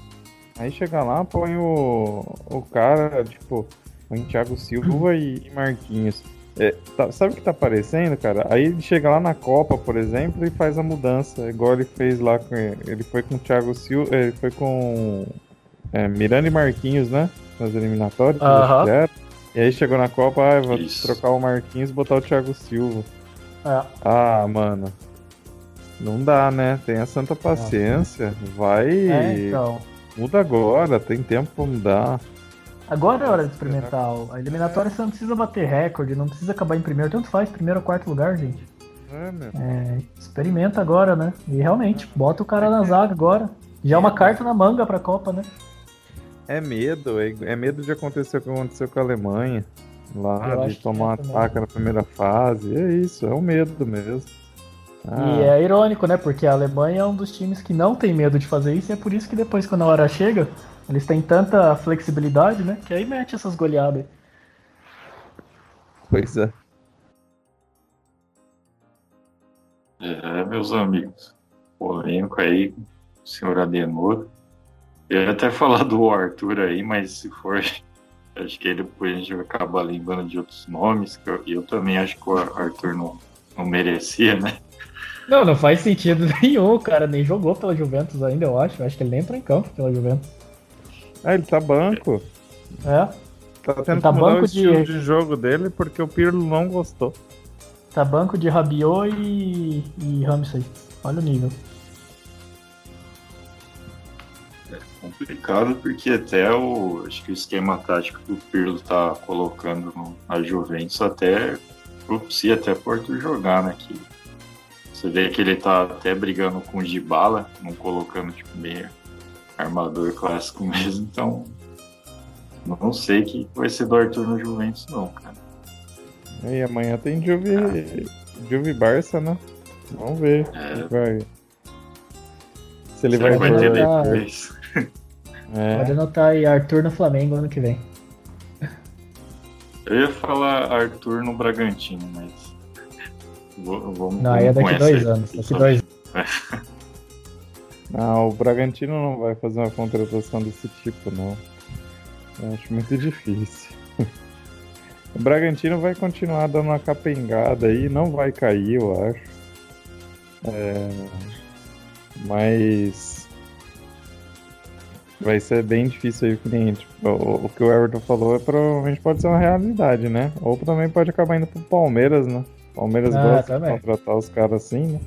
S3: Aí chega lá, põe o, o cara, tipo, o Thiago Silva e Marquinhos. É, tá, sabe o que tá aparecendo, cara? Aí ele chega lá na Copa, por exemplo, e faz a mudança, igual ele fez lá com. Ele foi com o Thiago Silva. Ele foi com é, Miranda e Marquinhos, né? Nas eliminatórias. Uh -huh. E aí chegou na Copa, ah, vou Isso. trocar o Marquinhos e botar o Thiago Silva. É. Ah, mano. Não dá, né? Tenha santa paciência. Vai. É, então. Muda agora, tem tempo pra mudar.
S2: Agora é hora de experimentar. A eliminatória você não precisa bater recorde, não precisa acabar em primeiro, tanto faz, primeiro ou quarto lugar, gente. É, meu. É, experimenta agora, né? E realmente, bota o cara na zaga agora. Já é uma carta na manga pra Copa, né?
S3: É medo, é, é medo de acontecer o que aconteceu com a Alemanha. Lá, de tomar um ataque na primeira fase. É isso, é o um medo mesmo.
S2: Ah. E é irônico, né? Porque a Alemanha é um dos times que não tem medo de fazer isso, e é por isso que depois, quando a hora chega, eles têm tanta flexibilidade, né? Que aí mete essas goleadas.
S3: Pois é.
S1: É, meus amigos. Polêmico aí, senhor Adenor. Eu ia até falar do Arthur aí, mas se for. Acho que depois a gente vai acabar lembrando de outros nomes. Que eu, eu também acho que o Arthur não, não merecia, né?
S2: Não, não faz sentido nenhum, cara. Nem jogou pela Juventus ainda, eu acho. Eu acho que ele nem entrou em campo pela Juventus.
S3: Ah, ele tá banco.
S2: É.
S3: Tá tendo tá banco o estilo de... de jogo dele porque o Pirlo não gostou.
S2: Tá banco de Rabiot e, e Ramsey. Olha o nível.
S1: É complicado porque até o acho que o esquema tático que o Pirlo tá colocando no, na Juventus até propicia até Porto jogar, né? Que Você vê que ele tá até brigando com o Gibala, não colocando tipo meio armador clássico mesmo, então não sei que vai ser do Arthur no Juventus não, cara.
S3: E amanhã tem Juve, ah. Juve Barça, né? Vamos ver. É. Vai.
S2: Se ele vai, vai ter depois. É. Pode anotar aí Arthur no Flamengo ano que vem.
S1: Eu ia falar Arthur no Bragantino, mas.
S2: Vamos, não, aí é daqui dois anos. Daqui dois
S3: Não, o Bragantino não vai fazer uma contratação desse tipo, não. Eu acho muito difícil. O Bragantino vai continuar dando uma capengada aí, não vai cair, eu acho. É... Mas vai ser bem difícil aí o cliente. O, o, que o Everton falou é provavelmente pode ser uma realidade, né? Ou também pode acabar indo pro Palmeiras, né? Palmeiras ah, gosta também. de contratar os caras assim, né?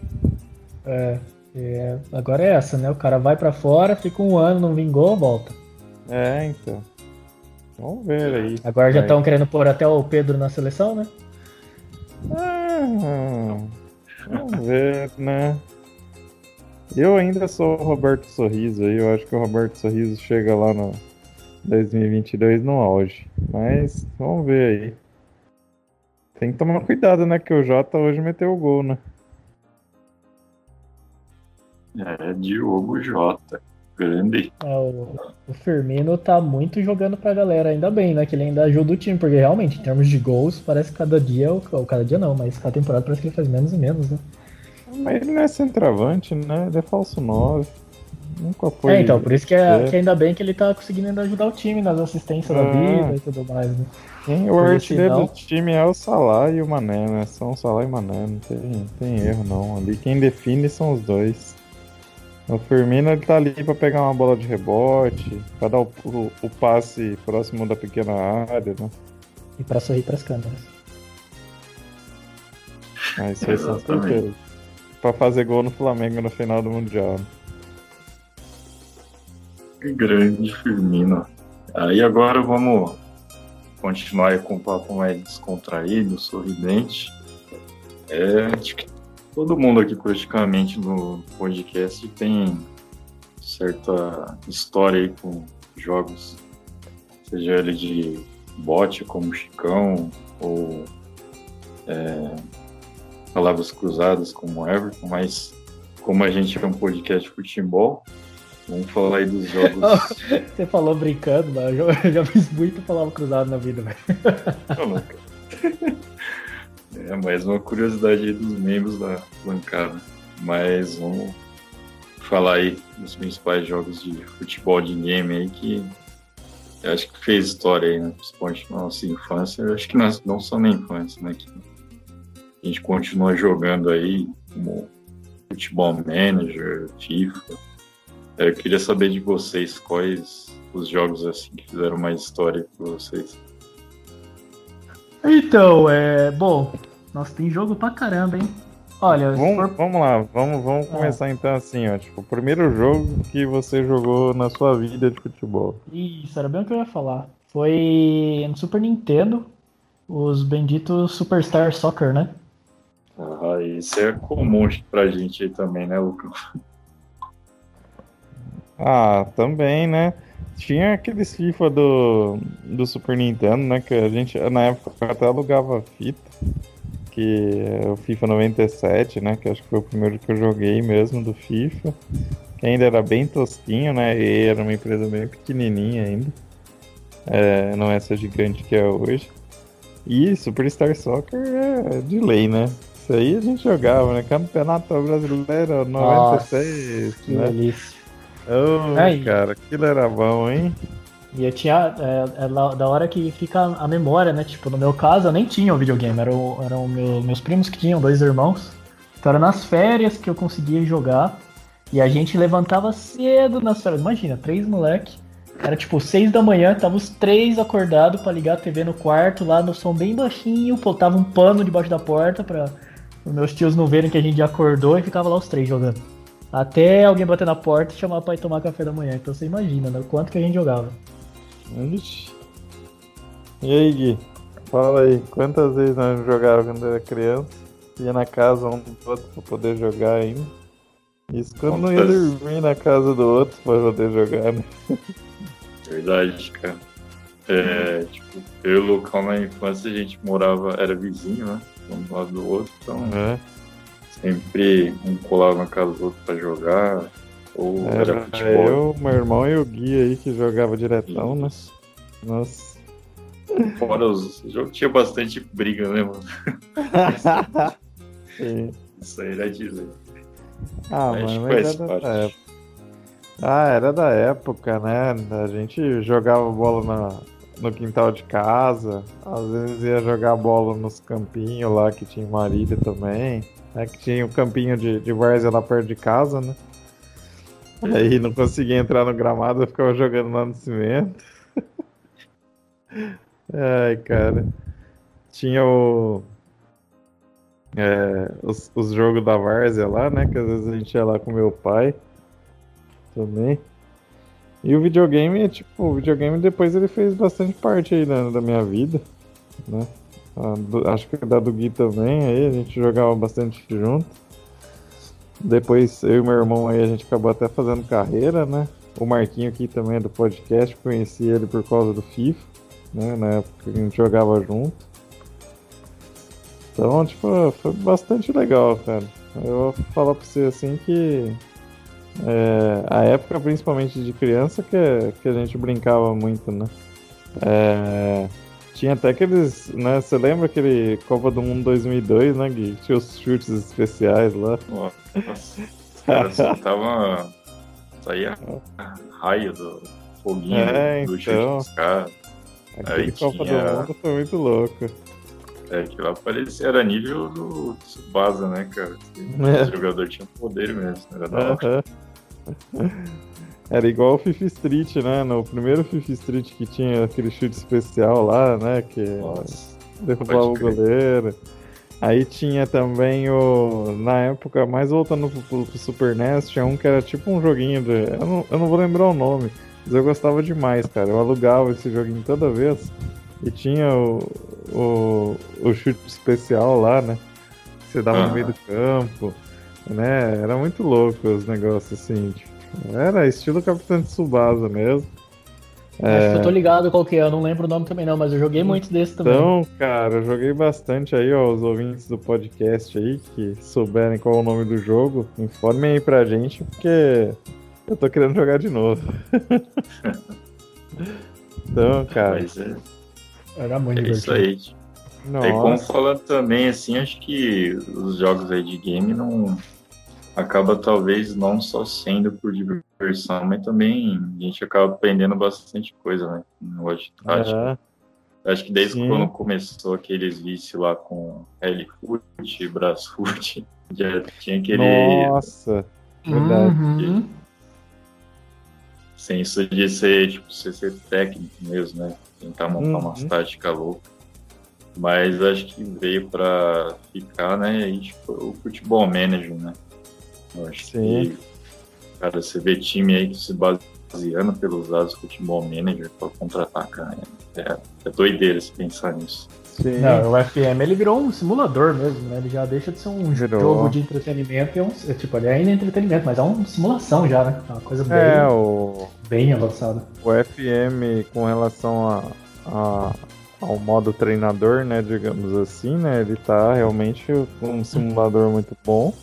S2: É, é, agora é essa, né? O cara vai para fora, fica um ano, não vingou, volta.
S3: É, então. Vamos ver aí.
S2: Agora já estão querendo pôr até o Pedro na seleção, né?
S3: Ah, vamos ver, né? Eu ainda sou o Roberto Sorriso aí, eu acho que o Roberto Sorriso chega lá no 2022 no auge. Mas vamos ver aí. Tem que tomar cuidado, né? Que o Jota hoje meteu o gol, né?
S1: É, Diogo Jota. Grande.
S2: É, o, o Firmino tá muito jogando pra galera, ainda bem, né? Que ele ainda ajuda o time, porque realmente, em termos de gols, parece que cada dia, ou cada dia não, mas cada temporada parece que ele faz menos e menos, né?
S3: Mas ele não é centroavante, né? Ele é falso 9. Nunca foi.
S2: É, então, por isso que, é, que ainda bem que ele tá conseguindo ainda ajudar o time nas assistências ah. da vida e tudo mais, né?
S3: Sim, o artilheiro do time é o Salah e o Mané, né? São o Salah e Mané, não tem, tem erro não. Ali quem define são os dois. O Firmino ele tá ali pra pegar uma bola de rebote, pra dar o, o, o passe próximo da pequena área, né?
S2: E pra sorrir pras câmeras.
S3: Ah, isso aí são certeza pra fazer gol no Flamengo no final do Mundial.
S1: Grande Firmino. Aí agora vamos continuar com um papo mais descontraído, sorridente. É, acho que todo mundo aqui praticamente no podcast tem certa história aí com jogos, seja ele de bote como Chicão ou é, palavras cruzadas como Everton, mas como a gente é um podcast de futebol, vamos falar aí dos jogos.
S2: Você falou brincando, mas eu já fiz muito palavra cruzada na vida, velho.
S1: É mais uma curiosidade dos membros da bancada. Mas vamos falar aí dos principais jogos de futebol de game aí que eu acho que fez história aí, né? Principalmente na nossa infância. Eu acho que nós, não só na infância, né? Que a gente continua jogando aí como futebol manager, FIFA. Eu queria saber de vocês quais os jogos assim que fizeram mais história para vocês.
S2: Então, é. Bom, nossa, tem jogo pra caramba, hein? Olha,
S3: vamos, for... vamos lá, vamos, vamos é. começar então assim, ó. Tipo, o primeiro jogo que você jogou na sua vida de futebol.
S2: Isso, era bem o que eu ia falar. Foi no Super Nintendo, os benditos Superstar Soccer, né?
S1: Ah, isso é comum pra gente aí também, né, Lucas?
S3: Ah, também, né? Tinha aqueles FIFA do, do Super Nintendo, né? Que a gente, na época, até alugava fita. Que é o FIFA 97, né? Que acho que foi o primeiro que eu joguei mesmo do FIFA. Que ainda era bem tosquinho, né? E era uma empresa bem pequenininha ainda. É, não é essa gigante que é hoje. E Superstar Soccer é de lei, né? Isso aí a gente jogava, né? Campeonato Brasileiro 96. Nossa, que né? delícia. Oh, cara, aquilo era bom, hein?
S2: E eu tinha. É, é, da hora que fica a memória, né? Tipo, no meu caso eu nem tinha o videogame, eram, eram meu, meus primos que tinham, dois irmãos. Então era nas férias que eu conseguia jogar. E a gente levantava cedo nas férias. Imagina, três moleque. Era tipo seis da manhã, tava os três acordados para ligar a TV no quarto, lá no som bem baixinho, botava um pano debaixo da porta pra os meus tios não verem que a gente acordou e ficava lá os três jogando. Até alguém bater na porta e chamar pra ir tomar café da manhã. Então você imagina, né? O quanto que a gente jogava.
S3: Ixi. E aí, Gui? Fala aí, quantas vezes nós jogávamos quando era criança? Ia na casa um do outro pra poder jogar ainda. Isso quando não ia dormir na casa do outro pra poder jogar, né?
S1: Verdade, cara. É, tipo, eu e o local na infância a gente morava, era vizinho, né? Um do lado do outro, então é. sempre um colava na casa do outro pra jogar. Ou era,
S3: era futebol. Eu, meu irmão e o Gui aí que jogava diretão, né? Nossa.
S1: Fora os jogos tinha bastante briga, né, mano? Sim. Isso aí era dizer.
S3: Ah, mas mano, mas era da época. Ah, era da época, né? A gente jogava bola na, no quintal de casa, às vezes ia jogar bola nos campinhos lá que tinha Marília também. Né? Que tinha o um campinho de, de várzea lá perto de casa, né? Aí não conseguia entrar no gramado, eu ficava jogando lá no cimento. Ai, cara. Tinha o. É, os, os jogos da Várzea lá, né? Que às vezes a gente ia lá com meu pai também. E o videogame, tipo, o videogame depois ele fez bastante parte aí da, da minha vida, né? Do, acho que da do Gui também, aí a gente jogava bastante junto. Depois eu e meu irmão aí a gente acabou até fazendo carreira, né? O Marquinho aqui também é do podcast, conheci ele por causa do FIFA, né? Na época que a gente jogava junto. Então, tipo, foi bastante legal, cara. Eu vou falar pra você assim que é, a época principalmente de criança que, que a gente brincava muito, né? É, tinha até aqueles, né? Você lembra aquele Copa do Mundo 2002, né, Gui? Tinha os chutes especiais lá.
S1: Nossa, os caras soltavam. saía raio do foguinho é, do então, chute dos caras.
S3: Aquele Aí Copa tinha... do Mundo foi muito louco.
S1: É, aquilo lá parecia, era nível do Tsubasa, né, cara? É. O jogador tinha poder mesmo, era da hora.
S3: Era igual o Fifi Street, né? No primeiro Fifi Street que tinha aquele chute especial lá, né? Que Nossa, derrubava o goleiro. Aí tinha também o. Na época, mais voltando pro, pro, Super NES, tinha um que era tipo um joguinho de. Eu não, eu não vou lembrar o nome, mas eu gostava demais, cara. Eu alugava esse joguinho toda vez. E tinha o, o, o chute especial lá, né? Você dava no meio do campo né? Era muito louco os negócios assim. Tipo, era estilo Capitão de Subasa mesmo.
S2: Acho é... que eu tô ligado qual que é, eu não lembro o nome também não, mas eu joguei muito desse também.
S3: Então, cara, eu joguei bastante aí, ó, os ouvintes do podcast aí que souberem qual é o nome do jogo, informem aí pra gente, porque eu tô querendo jogar de novo. então, cara.
S1: Mas é... Era muito é isso aí. Nossa. É como falando também, assim, acho que os jogos aí de game não acaba talvez não só sendo por diversão, mas também a gente acaba aprendendo bastante coisa, né? No de tática. Acho que desde Sim. quando começou aqueles vícios lá com L-Foot, Brasfoot, já tinha aquele.
S3: Nossa, verdade. Uhum.
S1: Sem isso de ser, tipo, ser, ser técnico mesmo, né? Tentar montar uhum. umas táticas loucas. Mas acho que veio para ficar, né? E, tipo, o futebol manager, né? Eu acho Sim. que, cara, você vê time aí que se baseando pelos dados do futebol manager para contra-atacar. É, é doideira se pensar nisso.
S2: Sim. Não, o FM ele virou um simulador mesmo, né? Ele já deixa de ser um virou. jogo de entretenimento e é um. É, tipo, ele ainda é entretenimento, mas é uma simulação já, né? É uma coisa bem, é, o... bem avançada.
S3: O FM com relação a, a, ao modo treinador, né? Digamos assim, né? Ele tá realmente um simulador muito bom.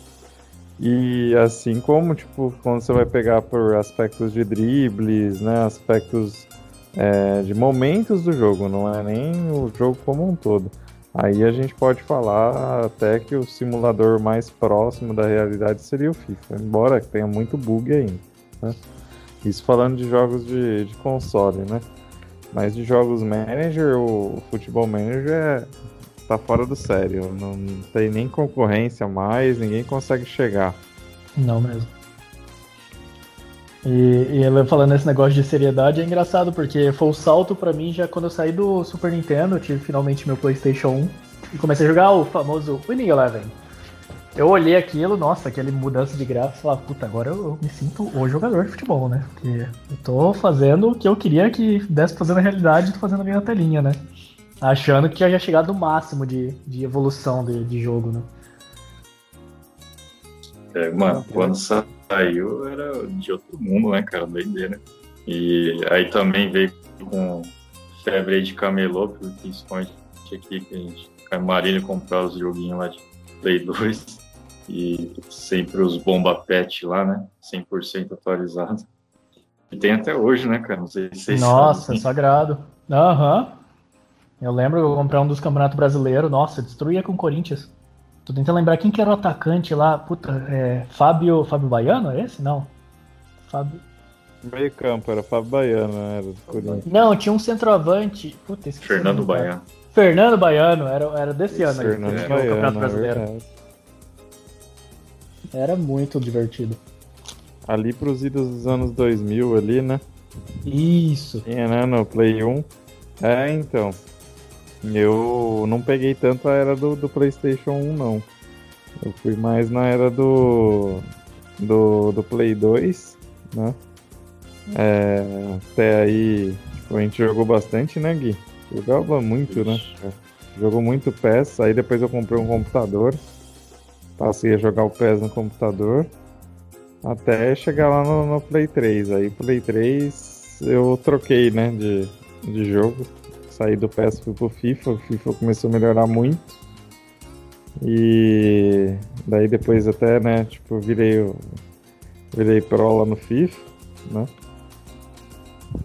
S3: E assim como, tipo, quando você vai pegar por aspectos de dribles, né, aspectos é, de momentos do jogo, não é nem o jogo como um todo. Aí a gente pode falar até que o simulador mais próximo da realidade seria o FIFA, embora tenha muito bug ainda. Né? Isso falando de jogos de, de console, né? Mas de jogos manager, o Futebol Manager é, tá fora do sério. Não tem nem concorrência mais, ninguém consegue chegar.
S2: Não mesmo. E, e falando nesse negócio de seriedade, é engraçado, porque foi o salto para mim já quando eu saí do Super Nintendo, tive finalmente meu PlayStation 1 e comecei a jogar o famoso Winning Eleven. Eu olhei aquilo, nossa, aquele mudança de gráfico falei, puta, agora eu me sinto o jogador de futebol, né? Porque eu tô fazendo o que eu queria que desse fazer na realidade, tô fazendo a minha telinha, né? Achando que já tinha chegado no máximo de, de evolução de, de jogo, né?
S1: É, mano, quando saiu era de outro mundo, né, cara? Doideira. E aí também veio com febre de camelô, principalmente aqui que a gente, a Marília comprava os joguinhos lá de Play 2 e sempre os bomba pet lá, né? 100% atualizado. E tem até hoje, né, cara? Não sei se vocês
S2: Nossa, sabem. sagrado. Aham. Uhum. Eu lembro que eu comprei um dos campeonatos brasileiros, nossa, destruía com o Corinthians. Tô tentando lembrar quem que era o atacante lá. Puta, é, Fábio, Fábio Baiano, é esse? Não. Fábio.
S3: Meio campo, era Fábio Baiano, era do Corinthians.
S2: Não, tinha um centroavante.
S1: Puta, Fernando Baiano.
S2: Fernando Baiano, era, era desse esse ano aí.
S3: Fernando é, Baiano, Campeonato Brasileiro.
S2: É era muito divertido.
S3: Ali pros idos dos anos 2000 ali, né?
S2: Isso.
S3: Tinha, né, no Play 1. É, então. Eu não peguei tanto a era do, do PlayStation 1, não. Eu fui mais na era do, do, do Play 2, né? É, até aí, tipo, a gente jogou bastante, né, Gui? Jogava muito, né? Jogou muito PES, aí depois eu comprei um computador. Passei a jogar o PES no computador. Até chegar lá no, no Play 3. Aí Play 3 eu troquei, né, de, de jogo saí do PES fui pro FIFA, o FIFA começou a melhorar muito. E daí depois até, né, tipo, virei virei pro lá no FIFA, né?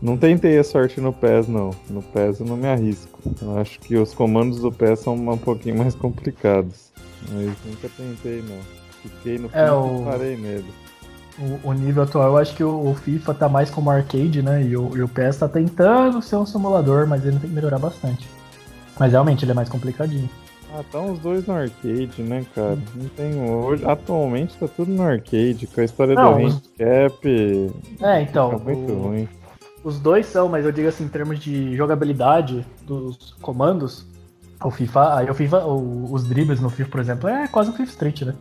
S3: Não tentei a sorte no PES não. No PES eu não me arrisco. Eu acho que os comandos do PES são um pouquinho mais complicados. Mas nunca tentei não. Fiquei no
S2: é, FIFA o...
S3: e parei nele
S2: o, o, nível atual, eu acho que o, o, FIFA tá mais como arcade, né? E o, e o PES tá tentando ser um simulador, mas ele tem que melhorar bastante. Mas realmente ele é mais complicadinho.
S3: Ah, tá os dois no arcade, né, cara? Não tem hoje. Atualmente tá tudo no arcade, com a história Não, do handicap.
S2: É, então.
S3: muito o... ruim.
S2: Os dois são, mas eu digo assim, em termos de jogabilidade dos comandos, o FIFA, aí o FIFA, o, os dribles no FIFA, por exemplo, é quase um FIFA Street, né?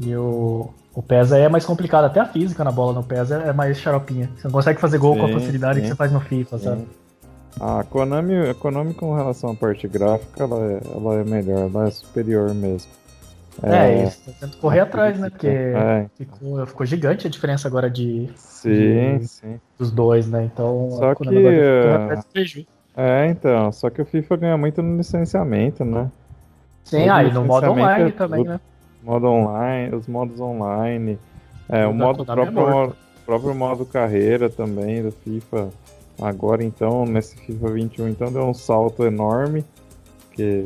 S2: E o, o PES é mais complicado, até a física na bola no PES é, é mais xaropinha. Você não consegue fazer gol sim, com a facilidade sim. que você faz no FIFA, sim. sabe?
S3: A Konami, a Konami com relação à parte gráfica, ela é, ela é melhor, ela é superior mesmo.
S2: É, é isso, tento correr atrás, né? Porque é. ficou, ficou, gigante a diferença agora de,
S3: sim, de, sim.
S2: dos dois, né? Então
S3: só que é, é, então, só que o FIFA ganha muito no licenciamento, né?
S2: Sim, aí ah, no modo online é também, né?
S3: Modo online, os modos online, é, o modo próprio, modo, próprio modo carreira também do FIFA. Agora então, nesse FIFA 21, então deu um salto enorme, que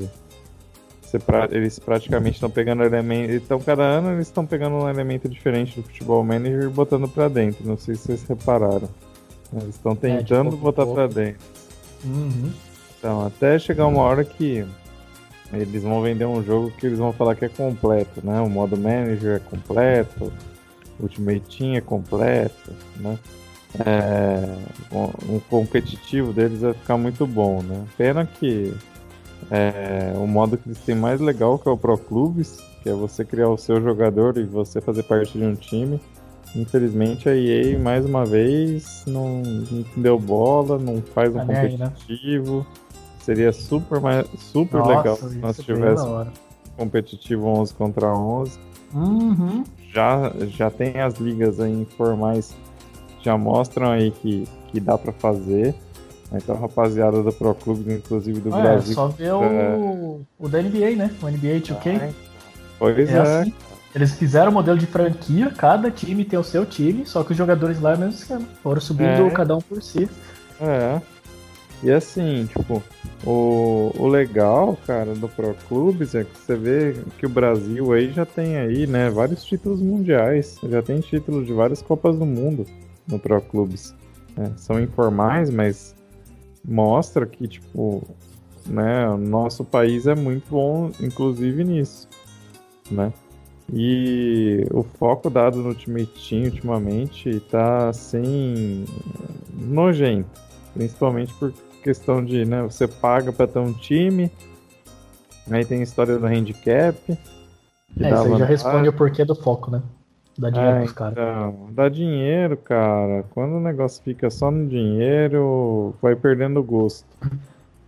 S3: eles praticamente estão pegando elementos. Então, cada ano eles estão pegando um elemento diferente do Futebol Manager e botando para dentro. Não sei se vocês repararam. Eles estão é, tentando é, botar para dentro.
S2: Uhum.
S3: Então, até chegar uma hora que eles vão vender um jogo que eles vão falar que é completo, né? O modo manager é completo, o Ultimate Team é completo, né? É, um, um competitivo deles vai ficar muito bom, né? Pena que é, o modo que eles têm mais legal, que é o Pro Clubes, que é você criar o seu jogador e você fazer parte de um time. Infelizmente a EA mais uma vez não, não deu bola, não faz um tá né? competitivo. Né? Seria super, super Nossa, legal se nós tivéssemos competitivo 11 contra 11.
S2: Uhum.
S3: Já, já tem as ligas aí informais, já mostram aí que, que dá para fazer. Então, rapaziada do Pro Clube, inclusive do Brasil. É
S2: só ver é... o, o da NBA, né? O NBA 2K.
S3: Ah, pois é. é. Assim.
S2: Eles fizeram o modelo de franquia, cada time tem o seu time, só que os jogadores lá é o mesmo esquema. Foram subindo é. cada um por si.
S3: É. E assim, tipo, o, o legal, cara, do Pro Clubes é que você vê que o Brasil aí já tem aí, né, vários títulos mundiais, já tem títulos de várias Copas do Mundo no Pro Clubes. É, são informais, mas mostra que, tipo, né, o nosso país é muito bom, inclusive nisso, né? E o foco dado no Ultimate Team ultimamente tá assim nojento, principalmente por questão de, né, você paga para ter um time, aí tem a história do handicap.
S2: É, isso aí já responde o porquê do foco, né? Dá dinheiro é, pros caras.
S3: Então, dá dinheiro, cara. Quando o negócio fica só no dinheiro, vai perdendo o gosto.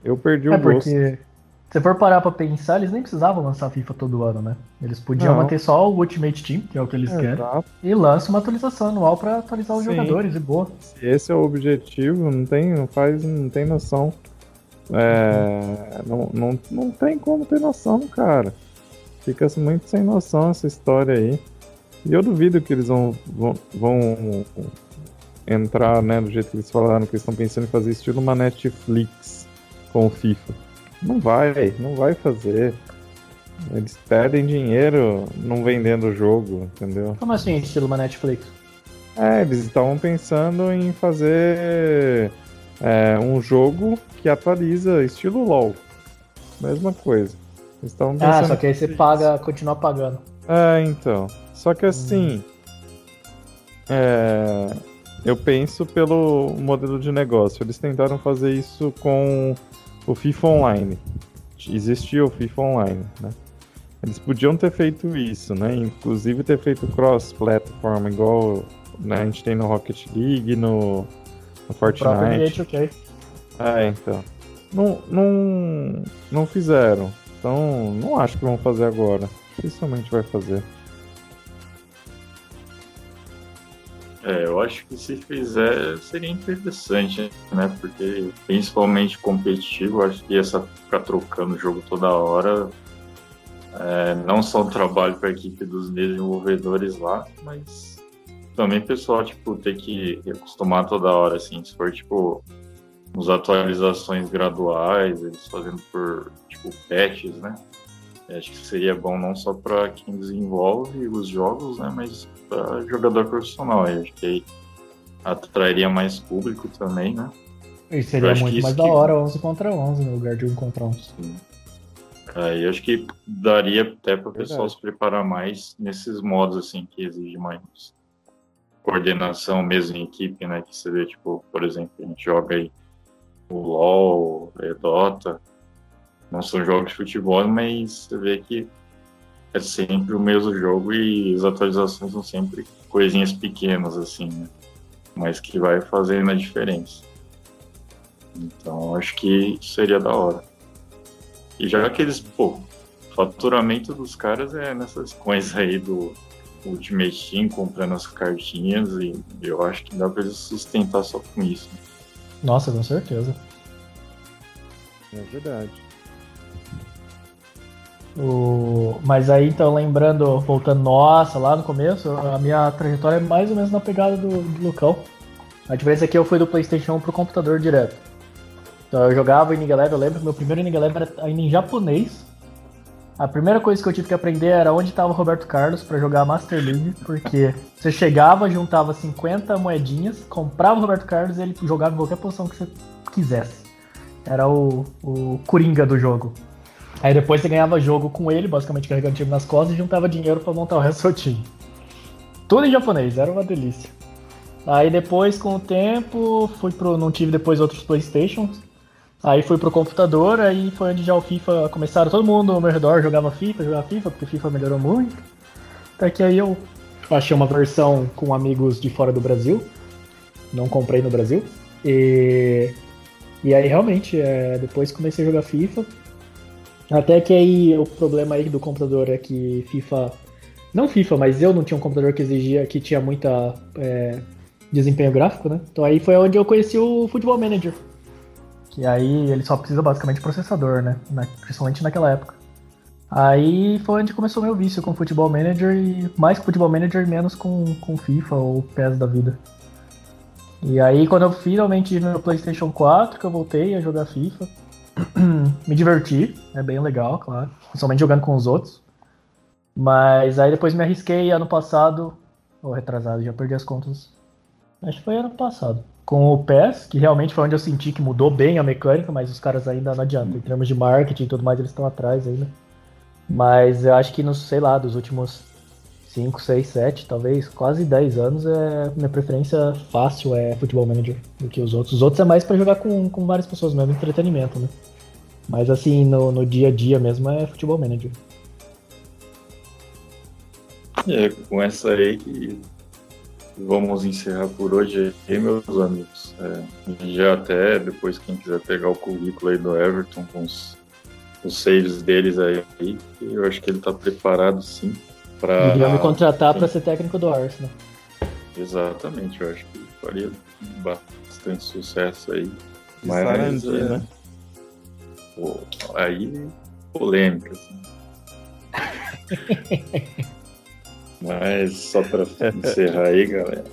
S3: Eu perdi é o
S2: porque...
S3: gosto.
S2: Se for parar pra pensar, eles nem precisavam lançar FIFA todo ano, né? Eles podiam não. manter só o Ultimate Team, que é o que eles querem, e lança uma atualização anual para atualizar os Sim. jogadores, e boa.
S3: Se esse é o objetivo, não tem, não faz, não tem noção. É, não, não, não tem como ter noção, cara. Fica muito sem noção essa história aí. E eu duvido que eles vão, vão, vão entrar, né, do jeito que eles falaram, que eles estão pensando em fazer estilo uma Netflix com o FIFA. Não vai, não vai fazer. Eles perdem dinheiro não vendendo o jogo, entendeu?
S2: Como assim, estilo uma Netflix?
S3: É, eles estavam pensando em fazer é, um jogo que atualiza estilo LOL. Mesma coisa.
S2: ah, só que aí você paga, continua pagando.
S3: É, então. Só que assim. Hum. É, eu penso pelo modelo de negócio. Eles tentaram fazer isso com o FIFA Online. Existia o FIFA Online, né? Eles podiam ter feito isso, né? Inclusive ter feito cross-platform, igual né, a gente tem no Rocket League, no, no Fortnite.
S2: Okay.
S3: É, então. Não, não, não fizeram. Então, não acho que vão fazer agora. Dificilmente vai fazer.
S1: É, eu acho que se fizer seria interessante, né? Porque principalmente competitivo, acho que essa ficar trocando o jogo toda hora é, não só um trabalho para a equipe dos desenvolvedores lá, mas também pessoal tipo ter que acostumar toda hora assim, se for tipo uns atualizações graduais, eles fazendo por tipo patches, né? Acho que seria bom não só para quem desenvolve os jogos, né, mas para jogador profissional. Eu acho que aí atrairia mais público também, né?
S2: E seria muito mais que... da hora 11 contra 11 no lugar de 1 contra 1. Sim.
S1: Aí acho que daria até para o pessoal se preparar mais nesses modos assim que exige mais coordenação mesmo em equipe, né? Que você vê, tipo, por exemplo, a gente joga aí o LoL, o Dota, não são jogos de futebol, mas você vê que é sempre o mesmo jogo e as atualizações são sempre coisinhas pequenas, assim, né? Mas que vai fazendo a diferença. Então, acho que seria da hora. E já que eles, pô, o faturamento dos caras é nessas coisas aí do Ultimate Team, comprando as cartinhas, e eu acho que dá pra eles sustentar só com isso.
S2: Nossa, com certeza.
S3: É verdade.
S2: O... Mas aí, então, lembrando, voltando, nossa, lá no começo, a minha trajetória é mais ou menos na pegada do, do Lucão. A diferença é que eu fui do PlayStation 1 pro computador direto. Então eu jogava Inning Eleven, eu lembro meu primeiro Inning Eleven era ainda em japonês. A primeira coisa que eu tive que aprender era onde estava o Roberto Carlos para jogar Master League, porque você chegava, juntava 50 moedinhas, comprava o Roberto Carlos e ele jogava em qualquer posição que você quisesse. Era o, o Coringa do jogo. Aí depois você ganhava jogo com ele, basicamente carregando o time nas costas, e juntava dinheiro para montar o resto do time. Tudo em japonês, era uma delícia. Aí depois, com o tempo, fui pro. Não tive depois outros Playstations. Aí fui pro computador, aí foi onde já o FIFA começaram. Todo mundo ao meu redor jogava FIFA, jogava FIFA, porque FIFA melhorou muito. Até que aí eu achei uma versão com amigos de fora do Brasil. Não comprei no Brasil. E, e aí realmente, é, depois comecei a jogar FIFA. Até que aí o problema aí do computador é que FIFA. Não FIFA, mas eu não tinha um computador que exigia, que tinha muita é, desempenho gráfico, né? Então aí foi onde eu conheci o Futebol Manager. Que aí ele só precisa basicamente de processador, né? Na, principalmente naquela época. Aí foi onde começou meu vício com Futebol Manager e mais com Futebol Manager menos com, com FIFA ou PES da vida. E aí quando eu finalmente tive meu Playstation 4 que eu voltei a jogar FIFA, me diverti, é bem legal, claro. Principalmente jogando com os outros. Mas aí depois me arrisquei ano passado, ou retrasado, já perdi as contas. Acho que foi ano passado. Com o PES, que realmente foi onde eu senti que mudou bem a mecânica, mas os caras ainda não adiantam. Em termos de marketing e tudo mais, eles estão atrás ainda. Mas eu acho que nos, sei lá, dos últimos 5, 6, 7, talvez quase 10 anos, é minha preferência fácil é Futebol Manager do que os outros. Os outros é mais para jogar com, com várias pessoas mesmo, entretenimento, né? Mas assim, no, no dia a dia mesmo é Futebol Manager.
S1: É, com essa aí que vamos encerrar por hoje aí, meus amigos. É, já até depois, quem quiser pegar o currículo aí do Everton com os os saves deles aí. eu acho que ele está preparado sim para.
S2: Devia me contratar para ser técnico do Arsenal.
S1: Exatamente, eu acho que faria bastante sucesso aí. Mas, é, né? Pô, aí polêmica. Assim. Mas só para encerrar aí, galera,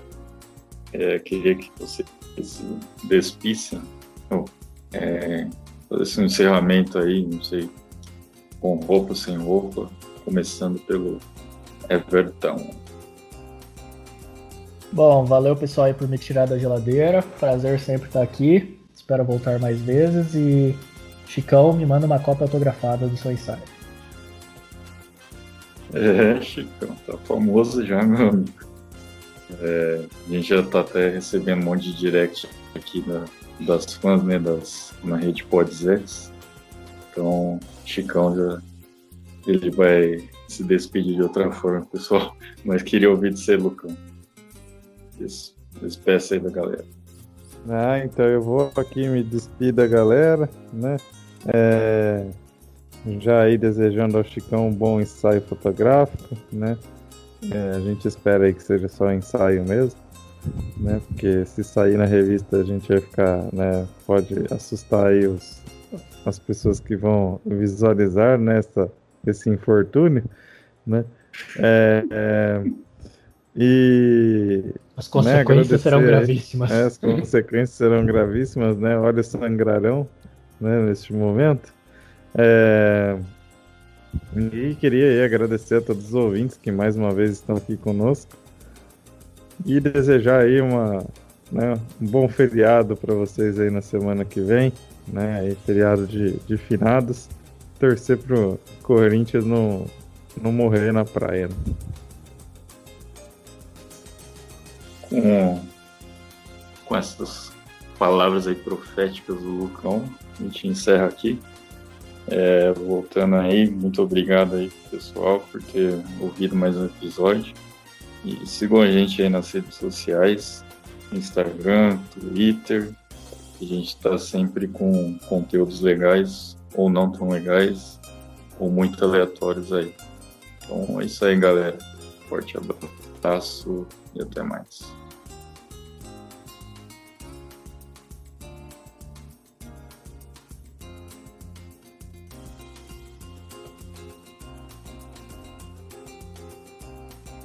S1: é, queria que você se despissem, oh, é, fazer um encerramento aí, não sei, com roupa, sem roupa, começando pelo Everton.
S2: Bom, valeu pessoal aí por me tirar da geladeira. Prazer sempre estar aqui. Espero voltar mais vezes e Chicão me manda uma cópia autografada do seu ensaio.
S1: É, Chicão, tá famoso já, meu amigo. É, a gente já tá até recebendo um monte de direct aqui da, das fãs, né, das, na rede Podzex. Então, Chicão já ele vai se despedir de outra forma, pessoal. Mas queria ouvir de você, Lucão. Isso, despeça aí da galera.
S3: Ah, então eu vou aqui me despedir da galera, né? É, já aí desejando ao Chicão um bom ensaio fotográfico, né? É, a gente espera aí que seja só ensaio mesmo, né? Porque se sair na revista a gente vai ficar, né? Pode assustar aí os, as pessoas que vão visualizar nessa né, esse infortúnio, né? É, é, e
S2: as consequências né, serão gravíssimas.
S3: É, as consequências serão gravíssimas, né? Olha, sangrarão, né? Neste momento. É... E queria agradecer a todos os ouvintes que mais uma vez estão aqui conosco e desejar aí uma, né, um bom feriado para vocês aí na semana que vem, né? Aí, feriado de, de finados. Torcer pro Corinthians não, não morrer na praia. Né?
S1: Com, com essas palavras aí proféticas do Lucão, a gente encerra aqui. É, voltando aí, muito obrigado aí, pessoal, por ter ouvido mais um episódio. E sigam a gente aí nas redes sociais, Instagram, Twitter. A gente está sempre com conteúdos legais ou não tão legais, ou muito aleatórios aí. Então é isso aí, galera. Forte abraço e até mais.